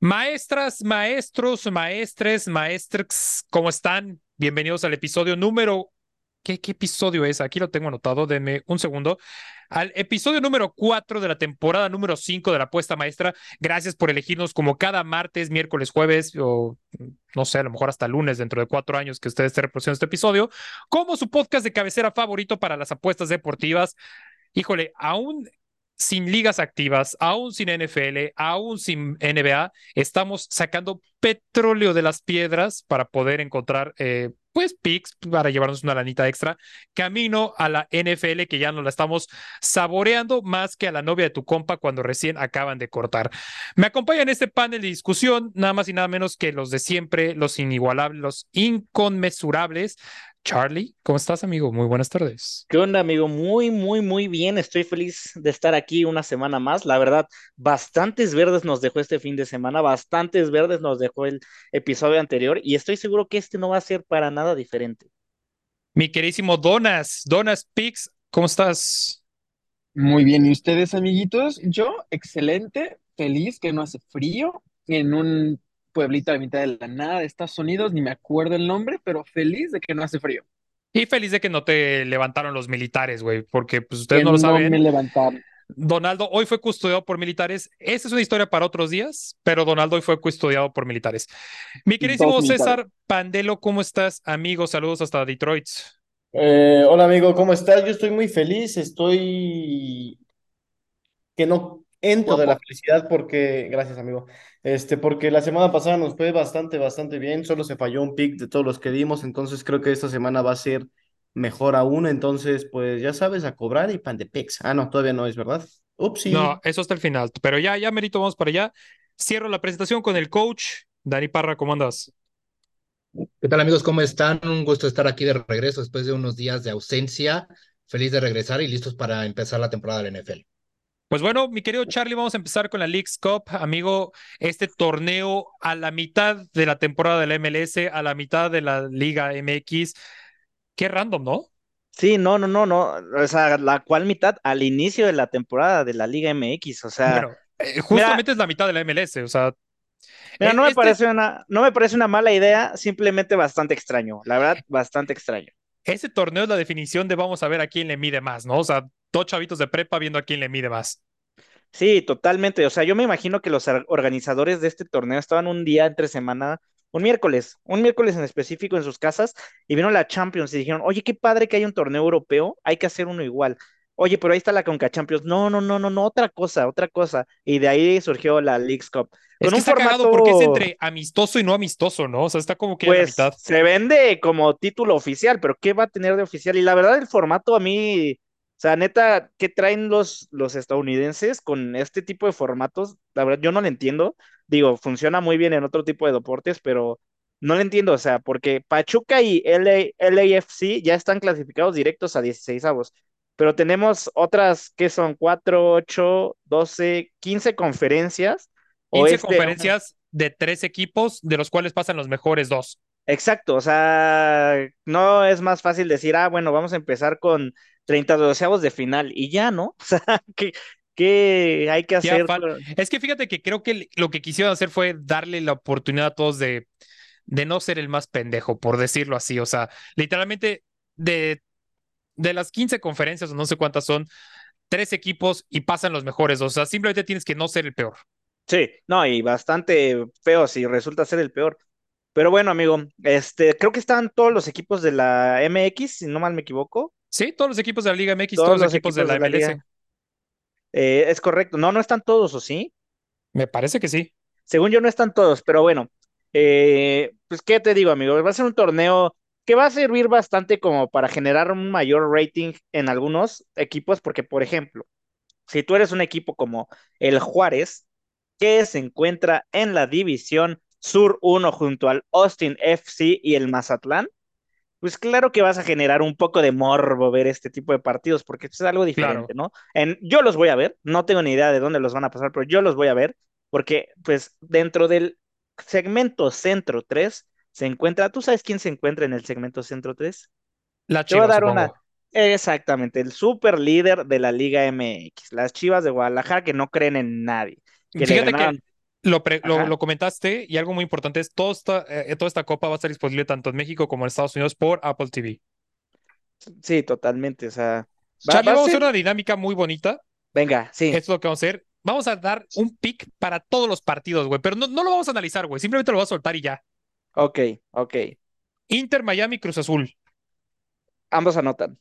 Maestras, maestros, maestres, maestres, ¿cómo están? Bienvenidos al episodio número... ¿Qué, qué episodio es? Aquí lo tengo anotado, denme un segundo. Al episodio número 4 de la temporada número 5 de la apuesta maestra. Gracias por elegirnos como cada martes, miércoles, jueves o no sé, a lo mejor hasta lunes dentro de cuatro años que ustedes estén reproduciendo este episodio, como su podcast de cabecera favorito para las apuestas deportivas. Híjole, aún sin ligas activas, aún sin NFL, aún sin NBA, estamos sacando petróleo de las piedras para poder encontrar, eh, pues, picks para llevarnos una lanita extra, camino a la NFL que ya nos la estamos saboreando más que a la novia de tu compa cuando recién acaban de cortar. Me acompaña en este panel de discusión, nada más y nada menos que los de siempre, los inigualables, los inconmensurables, Charlie, ¿cómo estás, amigo? Muy buenas tardes. ¿Qué onda, amigo? Muy, muy, muy bien. Estoy feliz de estar aquí una semana más. La verdad, bastantes verdes nos dejó este fin de semana, bastantes verdes nos dejó el episodio anterior y estoy seguro que este no va a ser para nada diferente. Mi querísimo Donas, Donas Pix, ¿cómo estás? Muy bien, ¿y ustedes, amiguitos? Yo, excelente, feliz que no hace frío en un pueblito a la mitad de la nada de Estados Unidos, ni me acuerdo el nombre, pero feliz de que no hace frío. Y feliz de que no te levantaron los militares, güey, porque pues ustedes no lo no saben. me levantaron. Donaldo hoy fue custodiado por militares. Esa es una historia para otros días, pero Donaldo hoy fue custodiado por militares. Mi queridísimo. César Pandelo, ¿cómo estás, amigo? Saludos hasta Detroit. Eh, hola amigo, ¿cómo estás? Yo estoy muy feliz, estoy que no entro de la felicidad porque, gracias amigo, este, porque la semana pasada nos fue bastante, bastante bien, solo se falló un pick de todos los que dimos, entonces creo que esta semana va a ser mejor aún, entonces pues ya sabes, a cobrar y pan de picks. Ah, no, todavía no es, ¿verdad? Upsi. No, eso hasta el final, pero ya, ya, Merito, vamos para allá. Cierro la presentación con el coach. Dani Parra, ¿cómo andas? ¿Qué tal amigos? ¿Cómo están? Un gusto estar aquí de regreso después de unos días de ausencia. Feliz de regresar y listos para empezar la temporada del NFL. Pues bueno, mi querido Charlie, vamos a empezar con la Leagues Cup. Amigo, este torneo a la mitad de la temporada de la MLS, a la mitad de la Liga MX. Qué random, ¿no? Sí, no, no, no, no. O sea, la cual mitad al inicio de la temporada de la Liga MX. O sea, Bueno, eh, justamente es la mitad de la MLS, o sea. mira, no me este- parece una, no me parece una mala idea, simplemente bastante extraño. La verdad, bastante extraño. Ese torneo es la definición de vamos a ver a quién le mide más, ¿no? O sea, dos chavitos de prepa viendo a quién le mide más. Sí, totalmente. O sea, yo me imagino que los or- organizadores de este torneo estaban un día entre semana, un miércoles, un miércoles en específico en sus casas y vieron la Champions y dijeron, oye, qué padre que hay un torneo europeo, hay que hacer uno igual. Oye, pero ahí está la Conca Champions. No, no, no, no, no, otra cosa, otra cosa. Y de ahí surgió la Leagues Cup. Es que un está formato, porque es entre amistoso y no amistoso, ¿no? O sea, está como que a la pues, mitad. se vende como título oficial, pero ¿qué va a tener de oficial? Y la verdad, el formato a mí, o sea, neta, ¿qué traen los, los estadounidenses con este tipo de formatos? La verdad, yo no lo entiendo. Digo, funciona muy bien en otro tipo de deportes, pero no lo entiendo, o sea, porque Pachuca y LA, LAFC ya están clasificados directos a 16 avos, pero tenemos otras que son 4, 8, 12, 15 conferencias. 15 oeste, conferencias de tres equipos, de los cuales pasan los mejores dos. Exacto, o sea, no es más fácil decir, ah, bueno, vamos a empezar con 30 doceavos de final y ya, ¿no? O sea, ¿qué, qué hay que hacer? Es que fíjate que creo que lo que quisieron hacer fue darle la oportunidad a todos de, de no ser el más pendejo, por decirlo así. O sea, literalmente de, de las 15 conferencias, o no sé cuántas son, tres equipos y pasan los mejores. O sea, simplemente tienes que no ser el peor. Sí, no, y bastante feo si resulta ser el peor. Pero bueno, amigo, este, creo que están todos los equipos de la MX, si no mal me equivoco. Sí, todos los equipos de la Liga MX, Todos todos los equipos de la equipos de la MLS. Eh, es correcto. No, no están todos, ¿o sí? Me parece que sí. Según yo no están todos, pero bueno, eh, pues qué te digo, amigo, va a ser un torneo que va a servir bastante como para generar un mayor rating en algunos equipos, porque por ejemplo, si tú eres un equipo como el Juárez, que se encuentra en la división Sur 1 junto al Austin FC y el Mazatlán, pues claro que vas a generar un poco de morbo ver este tipo de partidos, porque es algo diferente, ¿no? En, yo los voy a ver, no tengo ni idea de dónde los van a pasar, pero yo los voy a ver, porque pues dentro del segmento Centro 3 se encuentra, ¿tú sabes quién se encuentra en el segmento Centro 3? La Te voy a Chivas, una, exactamente, el super líder de la Liga MX, las Chivas de Guadalajara que no creen en nadie, que le Fíjate que. Lo, pre- lo, comentaste y algo muy importante es todo esta, eh, toda esta copa va a estar disponible tanto en México como en Estados Unidos por Apple TV. Sí, totalmente. O sea, va, Charlie, va a vamos a hacer una dinámica muy bonita. Venga, sí. Esto es lo que vamos a hacer. Vamos a dar un pick para todos los partidos, güey, pero no, no lo vamos a analizar, güey. Simplemente lo voy a soltar y ya. Ok, ok. Inter, Miami, Cruz Azul. Ambos anotan.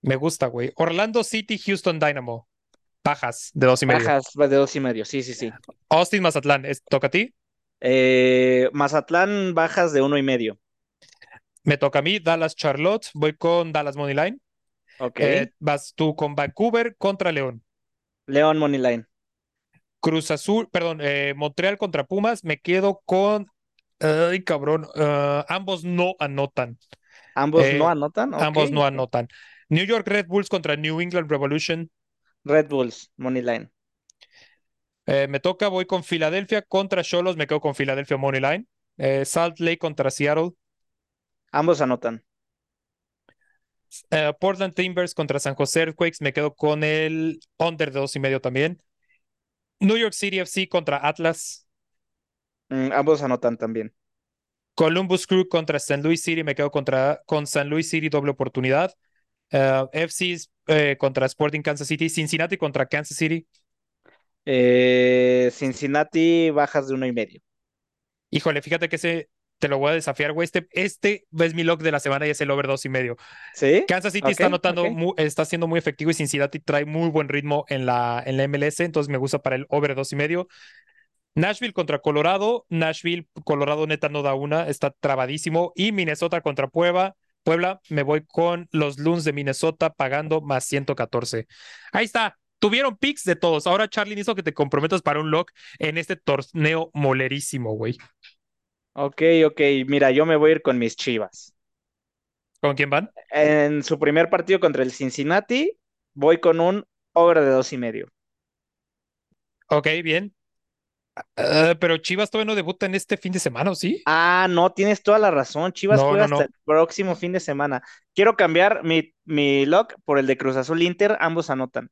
Me gusta, güey. Orlando City, Houston Dynamo. Bajas de dos y medio. Bajas de dos y medio. Sí, sí, sí. Austin, Mazatlán. ¿Es- ¿Toca a ti? Eh, Mazatlán, bajas de uno y medio. Me toca a mí. Dallas, Charlotte. Voy con Dallas Moneyline. Ok. Eh, vas tú con Vancouver contra León. León Moneyline. Cruz Azul, perdón, eh, Montreal contra Pumas. Me quedo con. Ay, cabrón. ambos no anotan. Ambos Eh, no anotan. Ambos no anotan. New York Red Bulls contra New England Revolution. Red Bulls Moneyline. Eh, me toca, voy con Filadelfia contra Cholos. Me quedo con Filadelfia Moneyline. Eh, Salt Lake contra Seattle. Ambos anotan. Eh, Portland Timbers contra San José Earthquakes. Me quedo con el under de dos y medio también. New York City FC contra Atlas. Mm, ambos anotan también. Columbus Crew contra St. Louis City. Me quedo contra, con St. Louis City doble oportunidad. Eh, FCs eh, contra Sporting Kansas City. Cincinnati contra Kansas City. Eh, Cincinnati, bajas de uno y medio. Híjole, fíjate que ese te lo voy a desafiar, güey. Este, este es mi lock de la semana y es el over dos y medio. ¿Sí? Kansas City está anotando, ok. mu- está siendo muy efectivo y Cincinnati trae muy buen ritmo en la, en la MLS, entonces me gusta para el over dos y medio. Nashville contra Colorado, Nashville, Colorado neta no da una, está trabadísimo. Y Minnesota contra Puebla, Puebla, me voy con los Loons de Minnesota pagando más 114. Ahí está, tuvieron picks de todos. Ahora, Charlie, necesito que te comprometas para un lock en este torneo molerísimo, güey. Ok, ok. Mira, yo me voy a ir con mis Chivas. ¿Con quién van? En su primer partido contra el Cincinnati, voy con un over de dos y medio. Ok, bien. Ah, pero Chivas todavía no debuta en este fin de semana, ¿o sí? Ah, no, tienes toda la razón. Chivas No, juega no, hasta no. el próximo fin de semana. Quiero cambiar mi, mi lock por el de Cruz Azul Inter. Ambos anotan.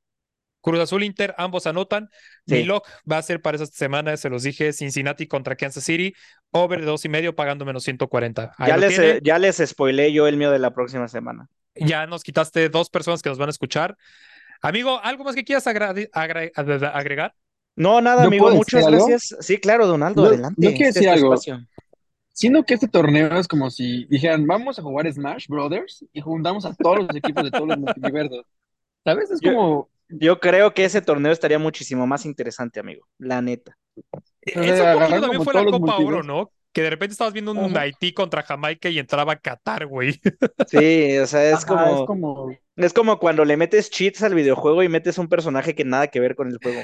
Cruz Azul Inter, ambos anotan. Mi lock va a ser para esta semana, se los dije, Cincinnati contra Kansas City, over de dos y medio, pagando menos 140. Ahí Ya les, ya les spoileé yo el mío de la próxima semana. Ya nos quitaste dos personas que nos van a escuchar. Amigo, ¿algo más que quieras agregar? No, nada, ¿Yo amigo. Muchas algo? gracias. Sí, claro, Donaldo, adelante. yo quiero Este decir algo. espacio. Siendo que este torneo es como si dijeran, vamos a jugar Smash Brothers y juntamos a todos los equipos de todos los multiversos. ¿Sabes? Es como, Yo creo que ese torneo estaría muchísimo más interesante, amigo. La neta. sea, Eso un poquito agarrar también fue la Copa Oro. ¿no? Que de repente estabas viendo un Ajá. Haití contra Jamaica y entraba Qatar, güey. Sí, o sea, es ajá, como, es como, es como cuando le metes cheats al videojuego y metes un personaje que nada que ver con el juego.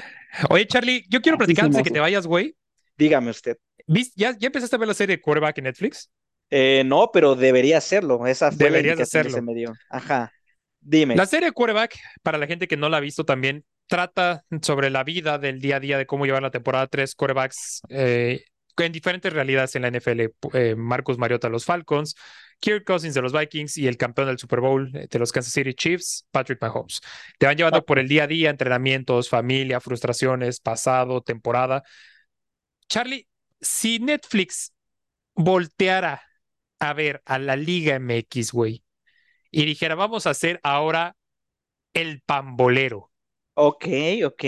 Oye, Charlie, yo quiero platicar antes de que te vayas, güey. Dígame usted. ¿Vis- ¿Ya, ya empezaste a ver la serie de Quarterback en Netflix? Eh, no, pero debería hacerlo. Esa fue la Deberías que hacerlo. se me dio. Ajá. Dime. La serie de Quarterback, para la gente que no la ha visto también, trata sobre la vida del día a día de cómo llevar la temporada 3 quarterbacks eh, en diferentes realidades en la NFL. Eh, Marcus Mariota de los Falcons, Kirk Cousins de los Vikings y el campeón del Super Bowl eh, de los Kansas City Chiefs, Patrick Mahomes. Te van llevando por el día a día, entrenamientos, familia, frustraciones, pasado, temporada. Charlie, si Netflix volteara a ver a la Liga MX, güey, y dijera, vamos a hacer ahora el pambolero. Ok, ok.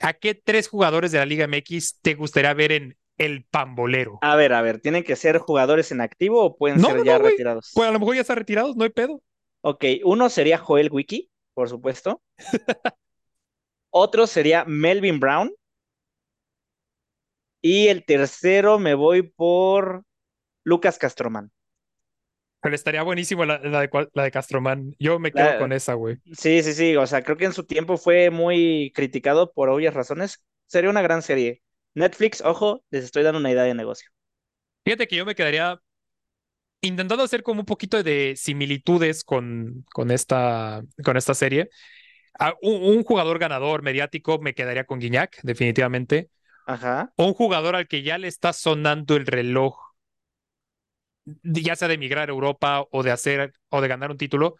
¿A qué tres jugadores de la Liga MX te gustaría ver en el pambolero? A ver, a ver, ¿tienen que ser jugadores en activo o pueden No, ser no, ya no, retirados? Pues a lo mejor ya está retirados, no hay pedo. Ok, uno sería Joel Wiki, por supuesto. Otro sería Melvin Brown. Y el tercero me voy por Lucas Castroman. Pero estaría buenísimo la, la de, la de Castromán. Yo me quedo La- con esa, güey. Sí, sí, sí. O sea, creo que en su tiempo fue muy criticado por obvias razones. Sería una gran serie. Netflix, ojo, les estoy dando una idea de negocio. Fíjate que yo me quedaría intentando hacer como un poquito de similitudes con, con esta, con esta serie. A un, un jugador ganador mediático me quedaría con Guiñac, definitivamente. Ajá. O un jugador al que ya le está sonando el reloj, ya sea de emigrar a Europa o de hacer o de ganar un título,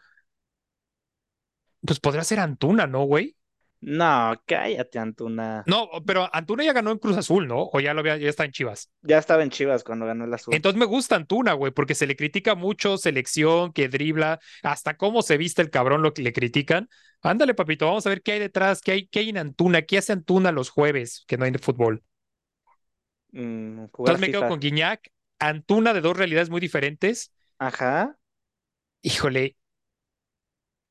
pues podría ser Antuna, ¿no, güey? No, cállate, Antuna. No, pero Antuna ya ganó en Cruz Azul, ¿no? O ya lo había, ya está en Chivas. Ya estaba en Chivas cuando ganó el azul. Entonces me gusta Antuna, güey, porque se le critica mucho selección, que dribla, hasta cómo se viste el cabrón lo que le critican. Ándale, papito, vamos a ver qué hay detrás, qué hay, qué hay en Antuna, qué hace Antuna los jueves, que no hay de fútbol. Mm, Entonces me quedo con Guiñac, Antuna de dos realidades muy diferentes. Ajá. Híjole.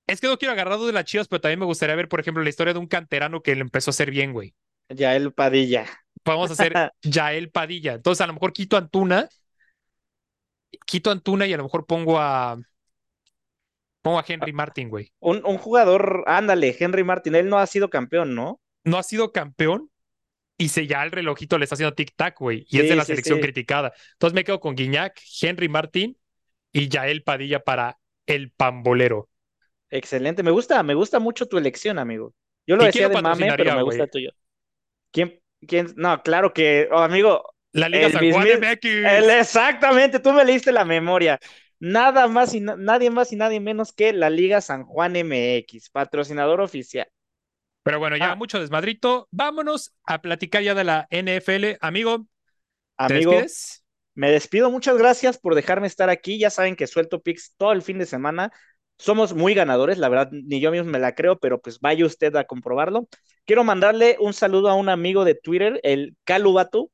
Es que no quiero agarrar dos de las chivas, pero también me gustaría ver, por ejemplo, la historia de un canterano que le empezó a hacer bien, güey. Ya el Padilla. Podemos hacer Yael Padilla. Entonces, a lo mejor quito Antuna, quito Antuna y a lo mejor pongo a. Pongo a Henry Martin, güey. Un, un jugador, ándale, Henry Martin, él no ha sido campeón, ¿no? No ha sido campeón y se ya el relojito le está haciendo tic-tac, güey. Y es de la sí, selección sí. criticada. Entonces me quedo con Guiñac, Henry Martin y Yael Padilla para el pambolero. Excelente, me gusta, me gusta mucho tu elección, amigo. Yo lo ¿Y decía de mame, pero me gusta tuyo. ¿Quién, quién? No, claro que, oh, amigo, La Liga El San Juan mismi- MX. el- exactamente, tú me leíste la memoria. Nada más y na- nadie más y nadie menos que la Liga San Juan MX, patrocinador oficial. Pero bueno, ya Ah. mucho desmadrito. Vámonos a platicar ya de la NFL. Amigo, ¿te Amigo, me despido, muchas gracias por dejarme estar aquí. Ya saben que suelto picks todo el fin de semana. Somos muy ganadores, la verdad, ni yo mismo me la creo, pero pues vaya usted a comprobarlo. Quiero mandarle un saludo a un amigo de Twitter, el Calubatu,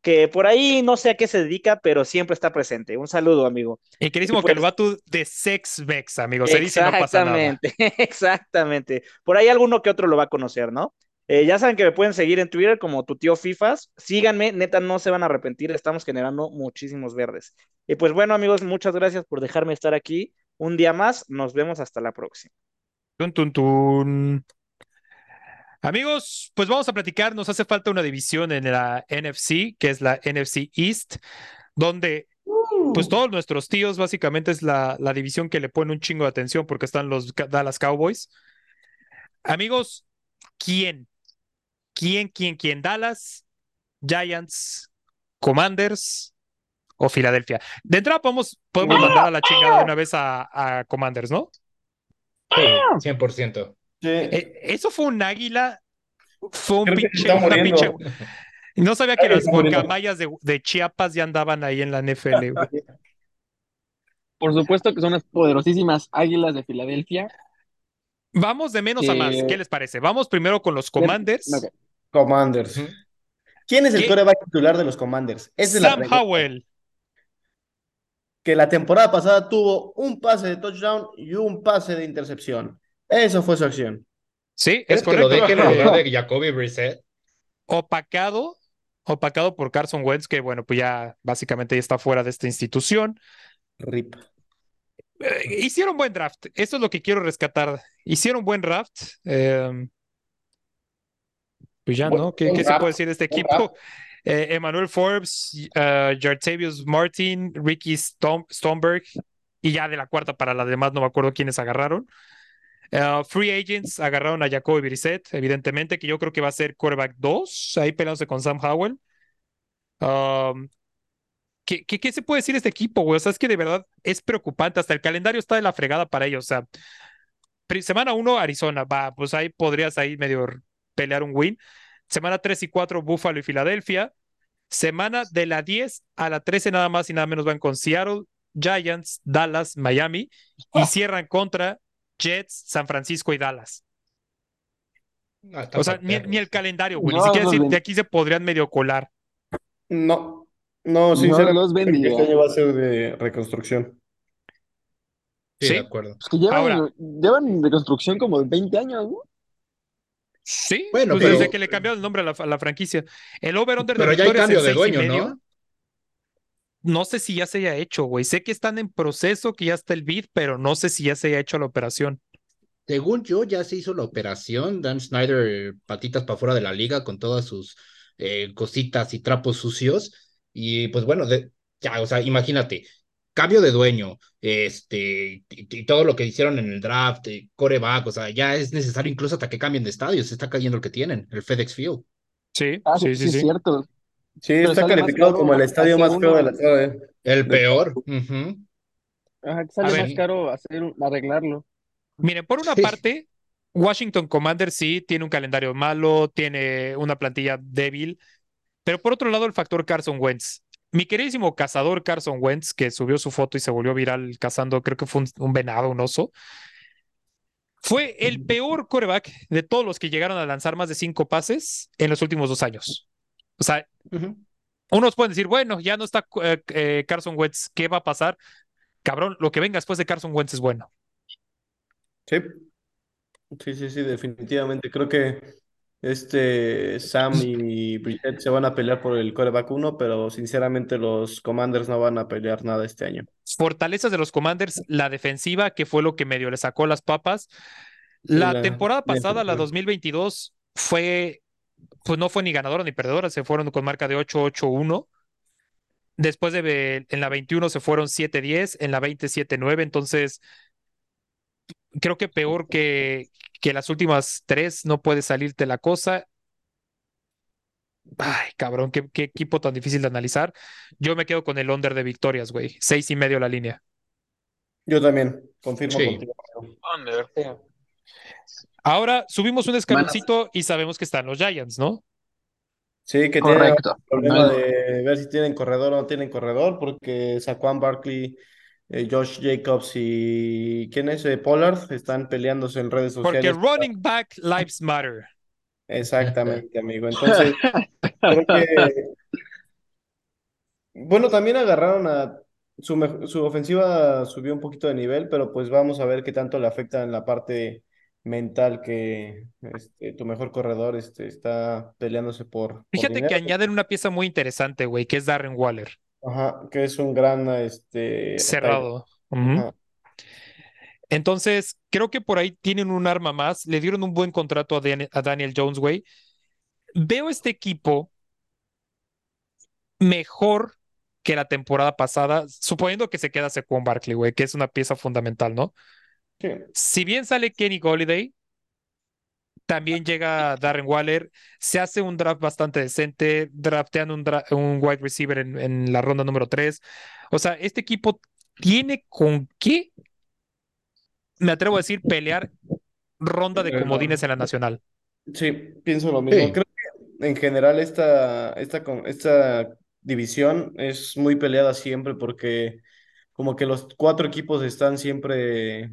que por ahí no sé a qué se dedica, pero siempre está presente. Un saludo, amigo. Y querísimo Y pues- Calvato de Sex Vex, amigo. Se dice no pasa nada. Exactamente, exactamente. Por ahí alguno que otro lo va a conocer, ¿no? Eh, ya saben que me pueden seguir en Twitter como tu tío Fifas. Síganme, neta, no se van a arrepentir. Estamos generando muchísimos verdes. Y pues bueno, amigos, muchas gracias por dejarme estar aquí. Un día más, nos vemos hasta la próxima. Tun, tun, tun. Amigos, pues vamos a platicar. Nos hace falta una división en la NFC, que es la NFC East, donde pues todos nuestros tíos básicamente es la, la división que le pone un chingo de atención porque están los Dallas Cowboys. Amigos, ¿quién? ¿Quién, quién, quién? ¿Dallas, Giants, Commanders o Filadelfia? De entrada podemos, podemos mandar a la chingada de una vez a, a Commanders, ¿no? Sí, 100%. Sí. Eh, eso fue un águila, fue un pinche, una pinche- No sabía que Ay, las guacamayas de, de Chiapas ya andaban ahí en la NFL, güey. Por supuesto que son las poderosísimas Águilas de Filadelfia. Vamos de menos a más, Que- ¿qué les parece? Vamos primero con los Commanders. Commanders. ¿Quién es el coreback titular de los Commanders? Esa es la Sam. Howell. Que la temporada pasada tuvo un pase de touchdown y un pase de intercepción. Eso fue su acción. Sí, ¿Crees es que lo correcto. dejen de Jacoby Brissett? opacado, opacado por Carson Wentz, que bueno, pues ya básicamente ya está fuera de esta institución. Rip. Eh, hicieron buen draft, eso es lo que quiero rescatar. Hicieron buen draft. eh, pues ya, ¿no? ¿Qué, se puede decir de este equipo? Eh, Emmanuel Forbes, uh, Jartavius Martin, Ricky Stom- Stomberg, y ya de la cuarta para la demás no me acuerdo quiénes agarraron. Uh, free agents agarraron a Jacoby Brissett, evidentemente, que yo creo que va a ser quarterback 2, ahí peleándose con Sam Howell. Um, ¿qué, qué, qué se puede decir de este equipo, güey? O sea, es que de verdad es preocupante. Hasta el calendario está de la fregada para ellos. O sea, semana 1, Arizona, va, pues ahí podrías ahí medio pelear un win. Semana 3 y 4, Buffalo y Filadelfia. Semana de la 10 a la 13 nada más y nada menos van con Seattle, Giants, Dallas, Miami y cierran contra Jets, San Francisco y Dallas. Ah, están O sea, ni, ni el calendario, güey. Ni No, siquiera los decir, de aquí se podrían medio colar. No. No, sinceramente. bendiga. Este año va a ser de reconstrucción. Sí, Sí. de acuerdo. Pues que llevan, Ahora. llevan de construcción como 20 años, ¿no? Sí, Bueno, pues pero- desde que le cambiaron el nombre a la, a la franquicia. El over-under de Pero ya hay cambio de dueño, ¿no? No sé si ya se haya hecho, güey. Sé que están en proceso, que ya está el bid, pero no sé si ya se haya hecho la operación. Según yo, ya se hizo la operación. Dan Snyder, patitas para fuera de la liga con todas sus eh, cositas y trapos sucios. Y pues bueno, de- ya, o sea, imagínate, cambio de dueño, este, y, y todo lo que hicieron en el draft, eh, coreback, o sea, ya es necesario incluso hasta que cambien de estadio. Se está cayendo el que tienen, el FedEx Field. Sí, Ah, sí, sí, sí, cierto. Sí, Pero está calificado caro como el estadio más feo uno- de la tarde. El peor. Ajá, que sale A más ver. caro hacer, arreglarlo. Miren, por una Sí. parte, Washington Commanders sí tiene un calendario malo, tiene una plantilla débil, pero por otro lado el factor Carson Wentz. Mi queridísimo cazador Carson Wentz, que subió su foto y se volvió viral cazando, creo que fue un, un venado, un oso, fue el peor coreback de todos los que llegaron a lanzar más de cinco pases en los últimos dos años. O sea, unos pueden decir, bueno, ya no está eh, eh, Carson Wentz, ¿qué va a pasar? Cabrón, lo que venga después de Carson Wentz es bueno. Sí, sí, sí, sí, definitivamente. Creo que este Sam y Brissett se van a pelear por el coreback 1, pero sinceramente los Commanders no van a pelear nada este año. Fortalezas de los Commanders, la defensiva, que fue lo que medio le sacó las papas. La la- temporada pasada, la defensiva. 2022, fue, pues no fue ni ganadora ni perdedora, se fueron con marca de 8-8-1. Después de en la 21 se fueron 7-10, en la 20 7-9, entonces creo que peor que, que las últimas tres no puede salirte la cosa. Ay, cabrón, qué, qué equipo tan difícil de analizar. Yo me quedo con el under de victorias, güey. Seis y medio la línea. Yo también, confirmo Sí. contigo. Ahora subimos un escaloncito y sabemos que están los Giants, ¿no? Sí, que tiene Correcto. problema de ver si tienen corredor o no tienen corredor, porque Saquon Barkley, eh, Josh Jacobs y ¿quién es? Eh, Pollard están peleándose en redes Porque sociales. running back lives matter. Exactamente, amigo. Entonces, creo que bueno, también agarraron a su, su ofensiva subió un poquito de nivel, pero pues vamos a ver qué tanto le afecta en la parte mental que este, tu mejor corredor este, está peleándose por, por Fíjate que añaden una pieza muy interesante, güey, que es Darren Waller, Ajá, que es un gran este, cerrado. Entonces, creo que por ahí tienen un arma más. Le dieron un buen contrato a, Dan- a Daniel Jones, güey. Veo este equipo mejor que la temporada pasada, suponiendo que se queda Saquon Barkley, güey, que es una pieza fundamental, ¿no? Sí, Si bien sale Kenny Golladay, también llega Darren Waller, se hace un draft bastante decente, draftean un, dra- un wide receiver en, en la ronda número 3. O sea, este equipo tiene con qué, me atrevo a decir, pelear ronda de comodines en la nacional. sí, pienso lo mismo. Sí. Creo que en general esta, esta, esta división es muy peleada siempre porque como que los cuatro equipos están siempre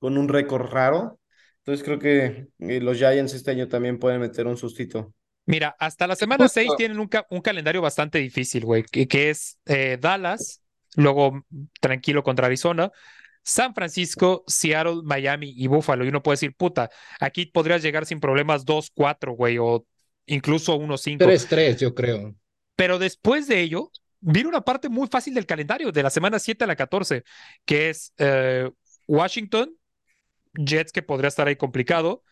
con un récord raro. Entonces creo que eh, los Giants este año también pueden meter un sustito. Mira, hasta la semana Justo. 6 tienen un, ca- un calendario bastante difícil, güey, que, que es eh, Dallas, luego tranquilo contra Arizona, San Francisco, Seattle, Miami y Buffalo. Y uno puede decir, puta, aquí podrías llegar sin problemas 2-4, güey, o incluso 1-5. 3-3, yo creo. Pero después de ello, viene una parte muy fácil del calendario, de la semana 7 a la 14, que es eh, Washington, Jets, que podría estar ahí complicado,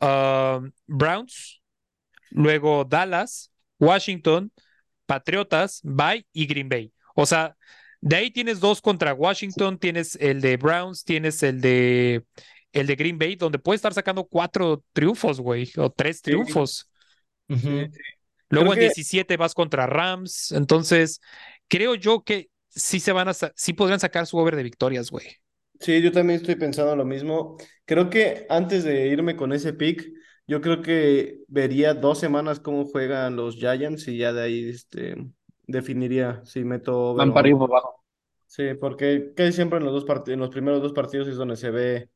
um, Browns, luego Dallas, Washington, Patriotas, Bay y Green Bay. O sea, de ahí tienes dos contra Washington, tienes el de Browns, tienes el de el de Green Bay, donde puedes estar sacando cuatro triunfos, güey, o tres Sí. triunfos. Luego en que- 17 vas contra Rams. Entonces, creo yo que sí se van a, sí podrían sacar su over de victorias, güey. Sí, yo también estoy pensando lo mismo. Creo que antes de irme con ese pick, yo creo que vería dos semanas cómo juegan los Giants y ya de ahí este, definiría si meto Van para arriba abajo. Sí, porque casi siempre en los dos part- en los primeros dos partidos es donde se ve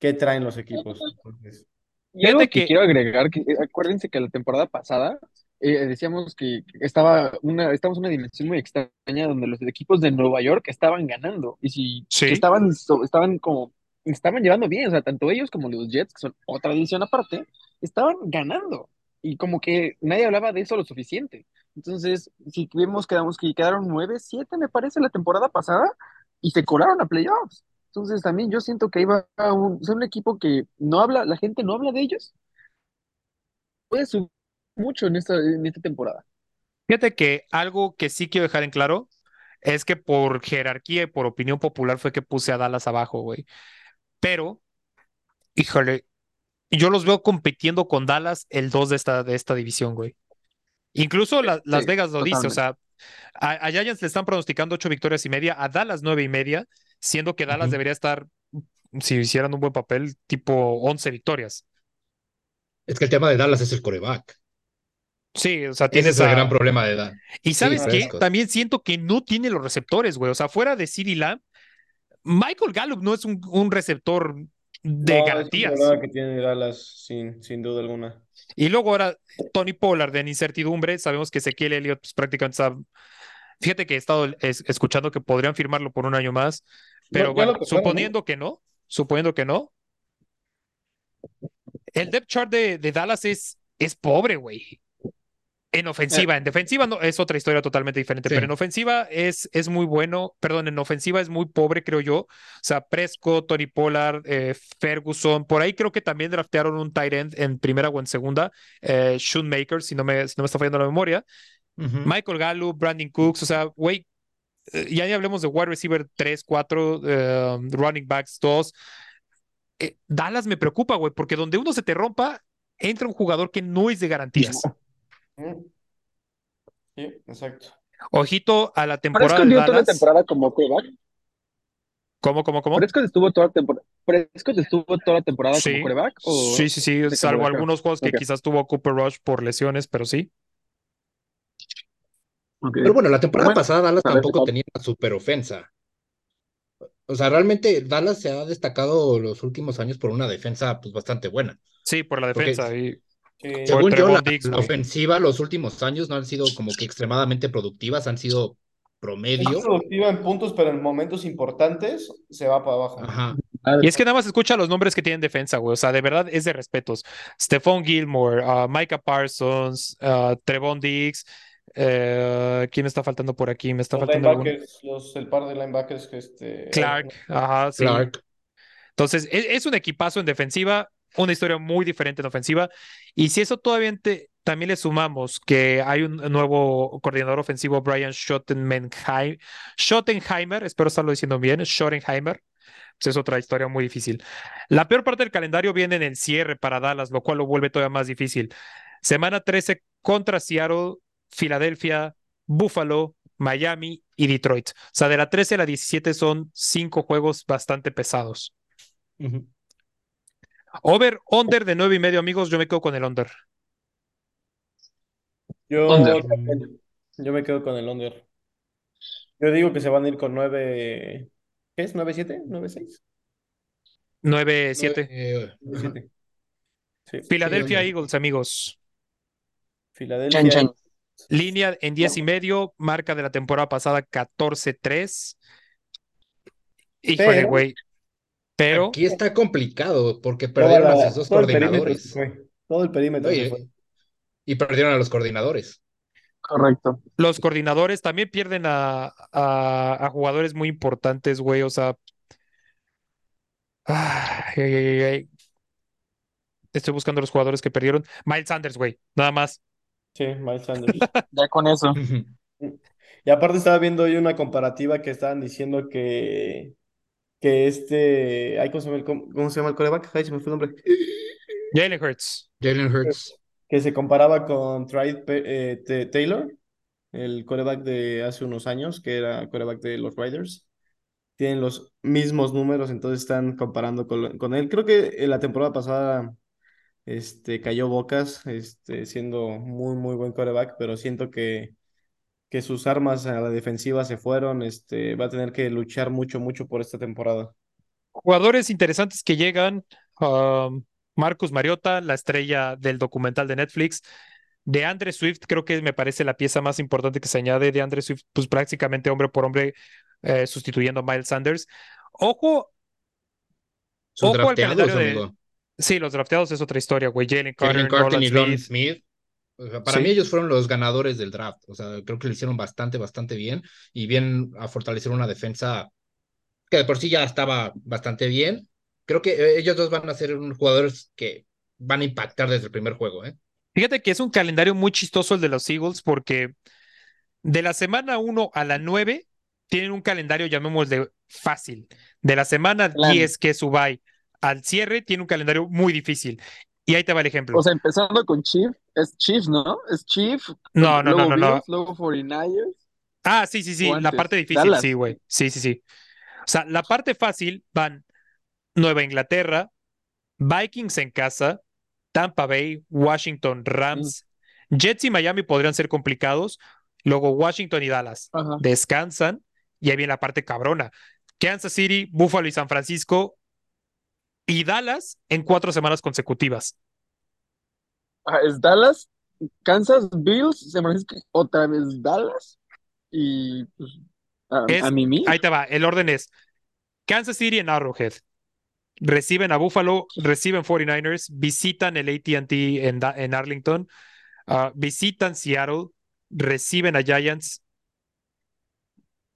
qué traen los equipos. Entonces, Y algo Fíjate que que- quiero agregar, que eh, acuérdense que la temporada pasada eh, decíamos que estaba una, estábamos en una dimensión muy extraña donde los equipos de Nueva York estaban ganando y si Sí. estaban, so- estaban como, estaban llevando bien, o sea, tanto ellos como los Jets, que son otra división aparte, estaban ganando y como que nadie hablaba de eso lo suficiente. Entonces, si vemos, quedamos que quedaron 9, 7 me parece la temporada pasada y se colaron a playoffs. Entonces también yo siento que iba a un, es un equipo que no habla, la gente no habla de ellos. Puede subir mucho en esta, en esta temporada. Fíjate que algo que sí quiero dejar en claro es que por jerarquía y por opinión popular fue que puse a Dallas abajo, güey. Pero, híjole, yo los veo compitiendo con Dallas el 2 de esta, de esta división, güey. Incluso la- Las Sí, Vegas lo dice, o sea, a, a Giants le están pronosticando ocho victorias y media, a Dallas nueve y media, siendo que Dallas debería estar si hicieran un buen papel, tipo 11 victorias. Es que el tema de Dallas es el coreback. Sí, o sea, Ese tienes es el a- gran problema de Dallas. Y sabes qué, Prescott. también siento que no tiene los receptores, güey. O sea, fuera de CeeDee Lamb, Michael Gallup no es un, un receptor de No, es un garantías. problema que tiene Dallas, sin, sin duda alguna. Y luego ahora Tony Pollard en incertidumbre. Sabemos que Ezequiel Elliott pues, prácticamente está. Fíjate que he estado es- escuchando que podrían firmarlo por un año más. Pero bueno, suponiendo que no, suponiendo que no. El depth chart de, de Dallas es, es pobre, güey. En ofensiva, en defensiva no, es otra historia totalmente diferente, Sí. pero en ofensiva es, es muy bueno, perdón, en ofensiva es muy pobre, creo yo. O sea, Prescott, Tony Pollard, eh, Ferguson, por ahí creo que también draftearon un tight end en primera o en segunda, eh, Shoemaker, si no me, si no me está fallando la memoria. Michael Gallup, Brandon Cooks, o sea, güey, eh, ya ni hablemos de wide receiver 3, 4, eh, running backs 2. Eh, Dallas me preocupa, güey, porque donde uno se te rompa, entra un jugador que no es de garantías. Sí, exacto. Ojito a la temporada Prescott de dio toda la Dallas. temporada como quarterback. ¿Cómo, cómo, cómo? Prescott estuvo toda, tempor- Prescott estuvo toda la temporada Sí. como quarterback. ¿o Sí, sí, sí, salvo algunos juegos que quizás tuvo Cooper Rush por lesiones, pero sí. Pero bueno, la temporada Bueno, pasada Dallas tampoco tenía una super ofensa. O sea, realmente Dallas se ha destacado los últimos años por una defensa pues bastante buena. Sí, por la Porque- defensa. y Sí. Según yo, la, ofensiva los últimos años no han sido como que extremadamente productivas, han sido Es promedio. productiva en puntos, pero en momentos importantes se va para abajo. Ajá. Y es que nada más escucha los nombres que tienen defensa, güey. O sea, de verdad es de respetos. Stephon Gilmore, uh, Micah Parsons, uh, Trevon Diggs. eh, ¿quién me está faltando por aquí? Me está Los faltando algún. los, el par de linebackers que este. Clark, ajá, sí. Clark. Entonces, es, es un equipazo en defensiva, una historia muy diferente en ofensiva. Y si eso todavía también le sumamos que hay un nuevo coordinador ofensivo, Brian Schottenheim, Schottenheimer, espero estarlo diciendo bien, Schottenheimer, pues es otra historia muy difícil. La peor parte del calendario viene en el cierre para Dallas, lo cual lo vuelve todavía más difícil. Semana 13 contra Seattle, Filadelfia, Buffalo, Miami y Detroit. O sea, de la 13 a la 17 son cinco juegos bastante pesados. Ujú. Over, under de nueve y medio, amigos. Yo me quedo con el under. Yo, Under. también, yo me quedo con el under. Yo digo que se van a ir con 9. ¿Qué es? ¿9-7? ¿9-6? Nueve, siete. Eh, ajá. 9-7. Sí. Philadelphia under. Eagles, amigos. Filadelfia. Chan, chan. Línea en diez y medio, marca de la temporada pasada 14-3. Híjole, Pero- güey. Pero Aquí está complicado porque perdieron la- a sus dos todo coordinadores. Todo el perímetro se Oye, fue. y perdieron a los coordinadores. Correcto. los coordinadores también pierden a, a, a jugadores muy importantes, güey. O sea. ay, ay, ay, ay. Estoy buscando los jugadores que perdieron. Miles Sanders, güey. Nada más. Sí, Miles Sanders. Ya con eso. Y aparte estaba viendo hoy una comparativa que estaban diciendo que, que este, ay, ¿cómo se llama el, cómo, cómo se llama el coreback? Ay, se me fue el nombre. Jalen Hurts. Jalen Hurts. Que se comparaba con Trey eh, Taylor, el coreback de hace unos años, que era coreback de los Raiders. Tienen los mismos números, entonces están comparando con, con él. Creo que en la temporada pasada este, cayó Bocas, este, siendo muy, muy buen coreback, pero siento que que sus armas a la defensiva se fueron, este, va a tener que luchar mucho, mucho por esta temporada. Jugadores interesantes que llegan. um, Marcus Mariota, la estrella del documental de Netflix. De Andre Swift, creo que me parece la pieza más importante que se añade de Andre Swift, pues prácticamente hombre por hombre, eh, sustituyendo a Miles Sanders. Ojo, Ojo al calendario de- sí, los drafteados es otra historia, güey. Jalen Carter, Carter Nolan y Smith. Smith. O sea, para Sí. mí ellos fueron los ganadores del draft. O sea, creo que lo hicieron bastante, bastante bien. Y bien a fortalecer una defensa que de por sí ya estaba bastante bien. Creo que eh, ellos dos van a ser unos jugadores que van a impactar desde el primer juego, ¿eh? Fíjate que es un calendario muy chistoso el de los Eagles porque de la semana 1 a la 9 tienen un calendario, llamémosle fácil. De la semana Plan. 10, que es al cierre, tiene un calendario muy difícil. Y ahí te va el ejemplo. O sea, empezando con Chief, es Chief, ¿no? Es Chief, no, no, no, no, no. Luego 49ers. Ah, sí, sí, sí, la parte difícil, Dallas. sí, güey. Sí, sí, sí. O sea, la parte fácil van Nueva Inglaterra, Vikings en casa, Tampa Bay, Washington, Rams, Jets y Miami podrían ser complicados. Luego Washington y Dallas Ajá. descansan y ahí viene la parte cabrona. Kansas City, Buffalo y San Francisco y Dallas en cuatro semanas consecutivas. Ah, es Dallas, Kansas, Bills, San Francisco, otra vez Dallas y pues, a, Es- a Mimi. Ahí te va, el orden es Kansas City en Arrowhead. Reciben a Buffalo, reciben 49ers, visitan el AT&T en, en Arlington, ah, visitan Seattle, reciben a Giants,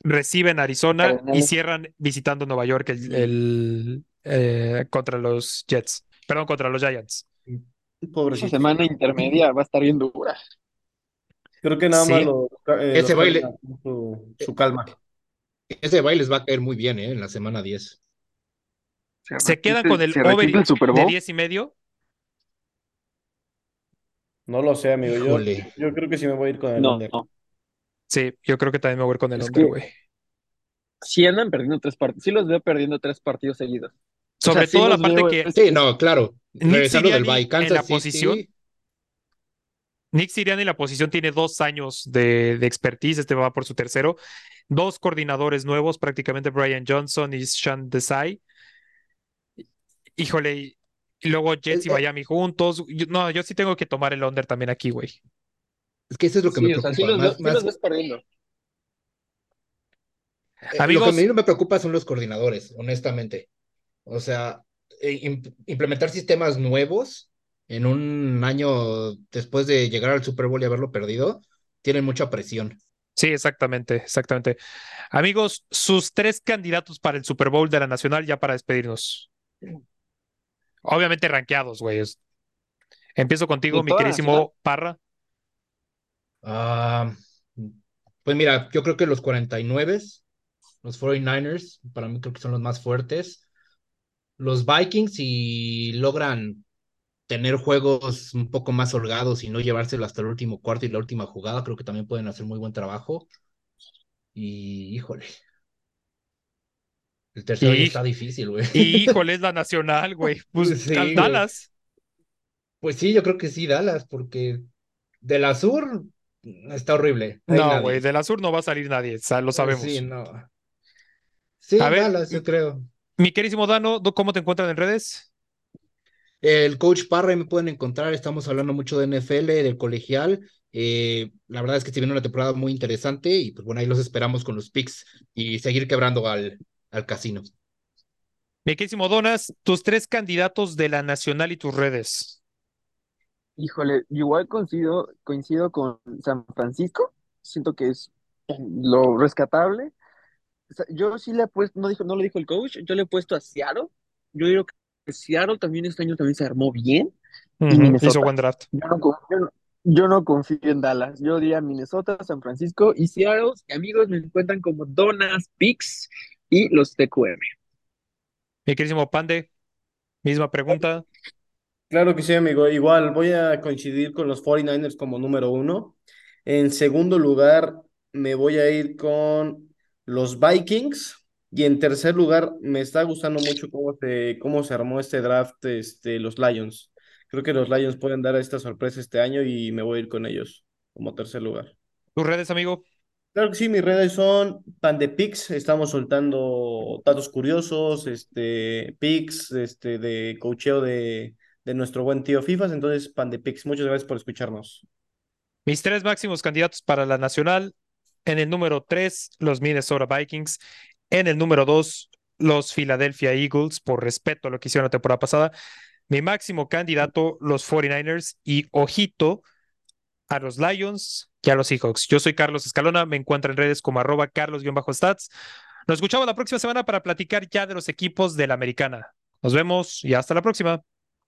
reciben Arizona y cierran visitando Nueva York el, el, eh, contra los Jets, perdón, contra los Giants. Esa Pobrecito. semana intermedia va a estar bien dura. Creo que nada Sí. más lo, eh, Ese baile- su, su calma. Ese baile les va a caer muy bien, ¿eh? En la semana 10. Se quedan repite- con el se over el Super de Bowl. 10 y medio. No lo sé, amigo. Yo, yo creo que sí me voy a ir con el No, under. no. Sí, yo creo que también me voy a ir con el Es under, güey. Sí andan perdiendo tres partidos. Sí los veo perdiendo tres partidos seguidos. O Sobre sea, sí todo la los parte veo- que Sí, no, claro. Nick Regresando del bye, en la City, posición. Nick Sirianni en la posición tiene dos años de, de expertise, este va por su tercero. Dos coordinadores nuevos, prácticamente Brian Johnson y Sean Desai. Híjole, y, y luego Jets y Eh. Miami juntos. Yo- no, yo sí tengo que tomar el under también aquí, güey. Es que eso es lo que sí, me o sea, preocupa. sí los, más- sí más- los ves perdiendo. eh, lo que Amigos. a mí no me preocupa son los coordinadores, honestamente. O sea, im- implementar sistemas nuevos en un año después de llegar al Super Bowl y haberlo perdido, tienen mucha presión. Sí, exactamente, exactamente. Amigos, sus tres candidatos para el Super Bowl de la Nacional ya para despedirnos. Obviamente rankeados, güey. Es- Empiezo contigo, ¿De mi Nacional? Parra. Ah, pues mira, yo creo que los 49, los 49ers, para mí creo que son los más fuertes. Los Vikings, si logran tener juegos un poco más holgados y no llevárselo hasta el último cuarto y la última jugada, creo que también pueden hacer muy buen trabajo. Y híjole. El tercero Y- está difícil, güey. Híjole, es la Nacional, güey. Pues Sí, güey. Dallas. Pues sí, yo creo que sí, Dallas, porque de la sur está horrible. No hay No, nadie. güey, de la sur no va a salir nadie, lo sabemos. Sí, no. Sí, A ver, Dallas, yo creo. Mi queridísimo Dano, ¿tú ¿cómo te encuentran en redes? El coach Parra ahí me pueden encontrar, estamos hablando mucho de NFL, del colegial. Eh, la verdad es que se viene una temporada muy interesante y pues bueno, ahí los esperamos con los picks y seguir quebrando al, al casino. Mi queridísimo Donas, tus tres candidatos de la Nacional y tus redes. Híjole, igual coincido, coincido con San Francisco. Siento que es lo rescatable. Yo sí le he puesto, no dijo, no lo dijo el coach, yo le he puesto a Seattle. Yo digo que Seattle también este año también se armó bien. Hizo buen draft. Yo no, yo no- yo no confío en Dallas. Yo diría Minnesota, San Francisco y Seattle. Y amigos, me encuentran como Donas, Pix y los TQM. Mi queridísimo Pande, misma pregunta. Claro que sí, amigo. Igual voy a coincidir con los 49ers como número uno. En segundo lugar, me voy a ir con los Vikings. Y en tercer lugar, me está gustando mucho cómo se, cómo se armó este draft, este, los Lions. Creo que los Lions pueden dar esta sorpresa este año y me voy a ir con ellos como tercer lugar. ¿Tus redes, amigo? Claro que sí, mis redes son Pandepix, estamos soltando datos curiosos, este, pics, este, de coacheo de, de nuestro buen tío FIFAs, entonces Pandepix, muchas gracias por escucharnos. Mis tres máximos candidatos para la Nacional. En el número tres, los Minnesota Vikings. En el número dos, los Philadelphia Eagles, por respeto a lo que hicieron la temporada pasada. Mi máximo candidato, los 49ers. Y ojito a los Lions y a los Seahawks. Yo soy Carlos Escalona, me encuentro en redes como arroba carlos-stats. Nos escuchamos la próxima semana para platicar ya de los equipos de la americana. Nos vemos y hasta la próxima.